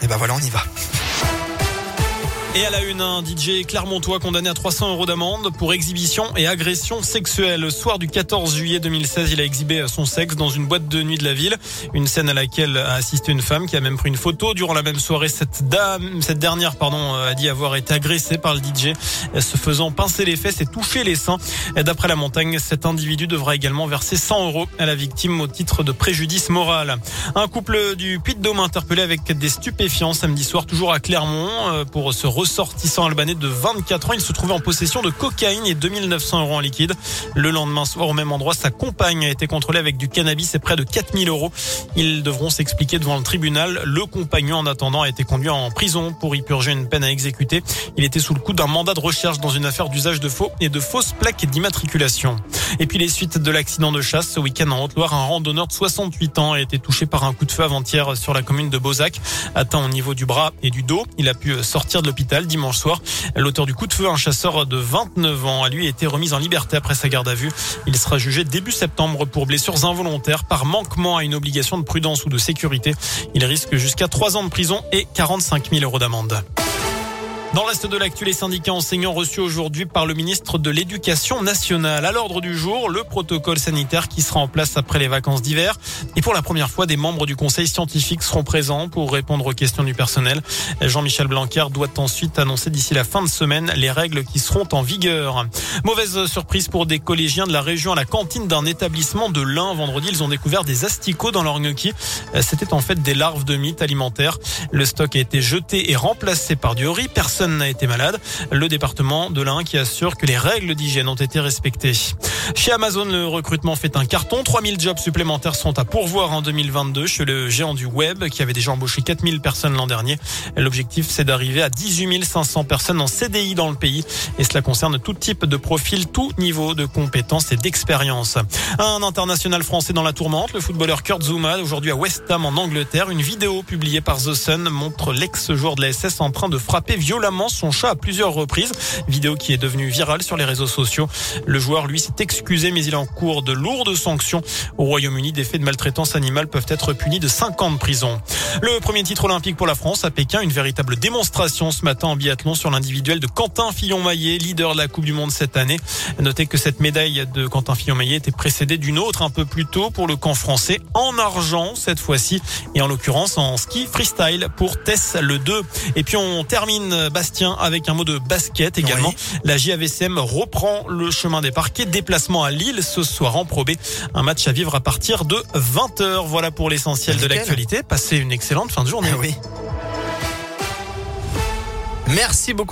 Et ben voilà, on y va. Et à la une, un DJ clermontois condamné à 300 euros d'amende pour exhibition et agression sexuelle. Le soir du 14 juillet 2016, il a exhibé son sexe dans une boîte de nuit de la ville. Une scène à laquelle a assisté une femme qui a même pris une photo. Durant la même soirée, cette dame, cette dernière, pardon, a dit avoir été agressée par le DJ, se faisant pincer les fesses et toucher les seins. D'après la montagne, cet individu devra également verser 100 euros à la victime au titre de préjudice moral. Un couple du Puy-de-Dôme interpellé avec des stupéfiants samedi soir, toujours à Clermont, euh, pour se ressortissant albanais de 24 ans. Il se trouvait en possession de cocaïne et 2900 euros en liquide. Le lendemain soir, au même endroit, sa compagne a été contrôlée avec du cannabis et près de 4000 euros. Ils devront s'expliquer devant le tribunal. Le compagnon, en attendant, a été conduit en prison pour y purger une peine à exécuter. Il était sous le coup d'un mandat de recherche dans une affaire d'usage de faux et de fausses plaques d'immatriculation. Et puis les suites de l'accident de chasse ce week-end en Haute-Loire, un randonneur de 68 ans a été touché par un coup de feu avant-hier sur la commune de Beauzac, atteint au niveau du bras et du dos. Il a pu sortir de l'hôpital dimanche soir. L'auteur du coup de feu, un chasseur de 29 ans, a lui été remis en liberté après sa garde à vue. Il sera jugé début septembre pour blessures involontaires par manquement à une obligation de prudence ou de sécurité. Il risque jusqu'à 3 ans de prison et 45 000 euros d'amende. Dans le reste de l'actu, les syndicats enseignants reçus aujourd'hui par le ministre de l'Éducation nationale. À l'ordre du jour, le protocole sanitaire qui sera en place après les vacances d'hiver. Et pour la première fois, des membres du conseil scientifique seront présents pour répondre aux questions du personnel. Jean-Michel Blanquer doit ensuite annoncer d'ici la fin de semaine les règles qui seront en vigueur. Mauvaise surprise pour des collégiens de la région à la cantine d'un établissement de l'Ain. Vendredi, ils ont découvert des asticots dans leur gnocchi. C'était en fait des larves de mythes alimentaires. Le stock a été jeté et remplacé par du riz. Personne n'a été malade. Le département de l'Ain qui assure que les règles d'hygiène ont été respectées. Chez Amazon, le recrutement fait un carton. 3000 jobs supplémentaires sont à pourvoir en 2022 chez le géant du web qui avait déjà embauché 4000 personnes l'an dernier. L'objectif, c'est d'arriver à 18 500 personnes en CDI dans le pays. Et cela concerne tout type de profil, tout niveau de compétences et d'expérience. Un international français dans la tourmente, le footballeur Kurt Zuma, aujourd'hui à West Ham en Angleterre. Une vidéo publiée par The Sun montre l'ex-joueur de la SS en train de frapper violemment son chat à plusieurs reprises. Vidéo qui est devenue virale sur les réseaux sociaux. Le joueur, lui, s'est excusé, mais il est en cours de lourdes sanctions. Au Royaume-Uni, des faits de maltraitance animale peuvent être punis de 5 ans de prison. Le premier titre olympique pour la France à Pékin, une véritable démonstration ce matin en biathlon sur l'individuel de Quentin Fillon-Maillet, leader de la Coupe du Monde cette année. Notez que cette médaille de Quentin Fillon-Maillet était précédée d'une autre un peu plus tôt pour le camp français en argent cette fois-ci et en l'occurrence en ski freestyle pour Tess le 2. Et puis on termine Bastien avec un mot de basket également. La JAVCM reprend le chemin des parquets. Déplacement à Lille ce soir en probé. Un match à vivre à partir de 20h. Voilà pour l'essentiel de l'actualité. Passez une excellente fin de journée. oui. Merci beaucoup.